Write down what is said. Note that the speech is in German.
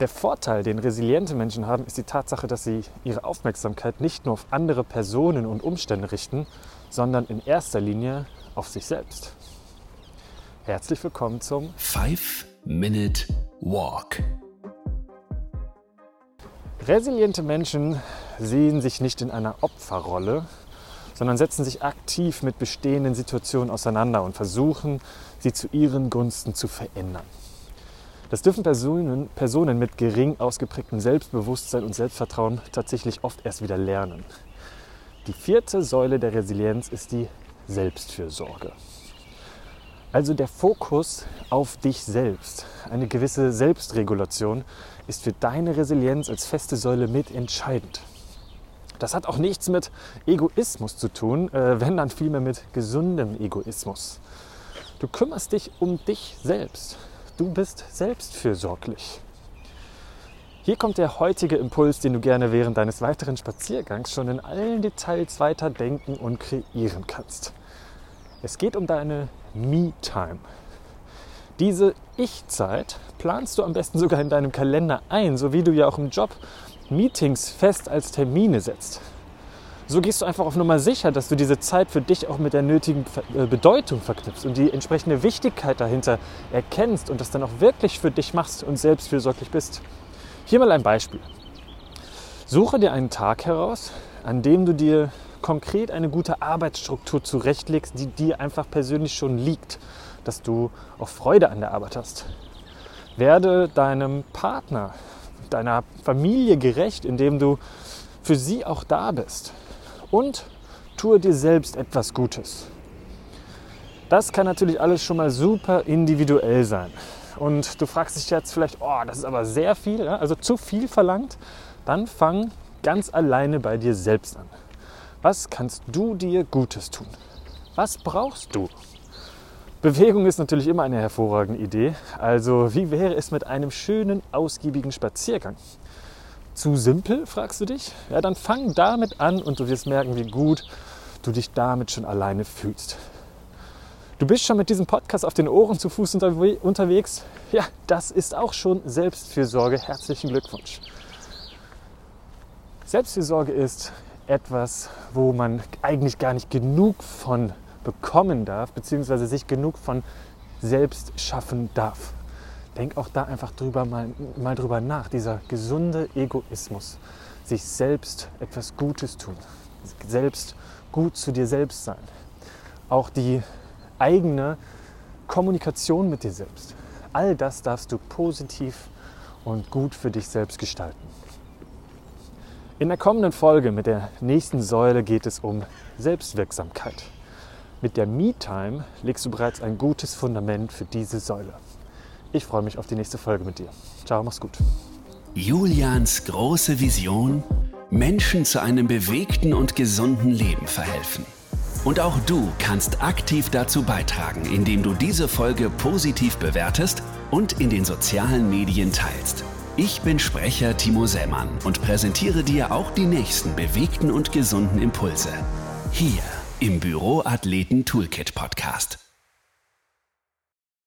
Der Vorteil, den resiliente Menschen haben, ist die Tatsache, dass sie ihre Aufmerksamkeit nicht nur auf andere Personen und Umstände richten, sondern in erster Linie auf sich selbst. Herzlich willkommen zum 5 Minute Walk. Resiliente Menschen sehen sich nicht in einer Opferrolle, sondern setzen sich aktiv mit bestehenden Situationen auseinander und versuchen, sie zu ihren Gunsten zu verändern. Das dürfen Personen, Personen mit gering ausgeprägtem Selbstbewusstsein und Selbstvertrauen tatsächlich oft erst wieder lernen. Die vierte Säule der Resilienz ist die Selbstfürsorge. Also der Fokus auf dich selbst, eine gewisse Selbstregulation ist für deine Resilienz als feste Säule mitentscheidend. Das hat auch nichts mit Egoismus zu tun, äh, wenn dann vielmehr mit gesundem Egoismus. Du kümmerst dich um dich selbst. Du bist selbstfürsorglich. Hier kommt der heutige Impuls, den du gerne während deines weiteren Spaziergangs schon in allen Details weiter denken und kreieren kannst. Es geht um deine Me-Time. Diese Ich-Zeit planst du am besten sogar in deinem Kalender ein, so wie du ja auch im Job Meetings fest als Termine setzt. So gehst du einfach auf Nummer sicher, dass du diese Zeit für dich auch mit der nötigen äh, Bedeutung verknüpfst und die entsprechende Wichtigkeit dahinter erkennst und das dann auch wirklich für dich machst und selbstfürsorglich bist. Hier mal ein Beispiel. Suche dir einen Tag heraus, an dem du dir konkret eine gute Arbeitsstruktur zurechtlegst, die dir einfach persönlich schon liegt, dass du auch Freude an der Arbeit hast. Werde deinem Partner, deiner Familie gerecht, indem du für sie auch da bist und tue dir selbst etwas Gutes. Das kann natürlich alles schon mal super individuell sein. Und du fragst dich jetzt vielleicht, oh, das ist aber sehr viel, also zu viel verlangt. Dann fang ganz alleine bei dir selbst an. Was kannst du dir Gutes tun? Was brauchst du? Bewegung ist natürlich immer eine hervorragende Idee. Also wie wäre es mit einem schönen, ausgiebigen Spaziergang? Zu simpel, fragst du dich? Ja, dann fang damit an und du wirst merken, wie gut du dich damit schon alleine fühlst. Du bist schon mit diesem Podcast auf den Ohren zu Fuß unterwegs. Ja, das ist auch schon Selbstfürsorge. Herzlichen Glückwunsch. Selbstfürsorge ist etwas, wo man eigentlich gar nicht genug von bekommen darf, beziehungsweise sich genug von selbst schaffen darf denk auch da einfach drüber mal, mal drüber nach. Dieser gesunde Egoismus, sich selbst etwas Gutes tun, selbst gut zu dir selbst sein. Auch die eigene Kommunikation mit dir selbst. All das darfst du positiv und gut für dich selbst gestalten. In der kommenden Folge mit der nächsten Säule geht es um Selbstwirksamkeit. Mit der Me-Time legst du bereits ein gutes Fundament für diese Säule. Ich freue mich auf die nächste Folge mit dir. Ciao, mach's gut. Julians große Vision, Menschen zu einem bewegten und gesunden Leben verhelfen. Und auch du kannst aktiv dazu beitragen, indem du diese Folge positiv bewertest und in den sozialen Medien teilst. Ich bin Sprecher Timo Sämann und präsentiere dir auch die nächsten bewegten und gesunden Impulse. Hier im Büroathleten Toolkit Podcast.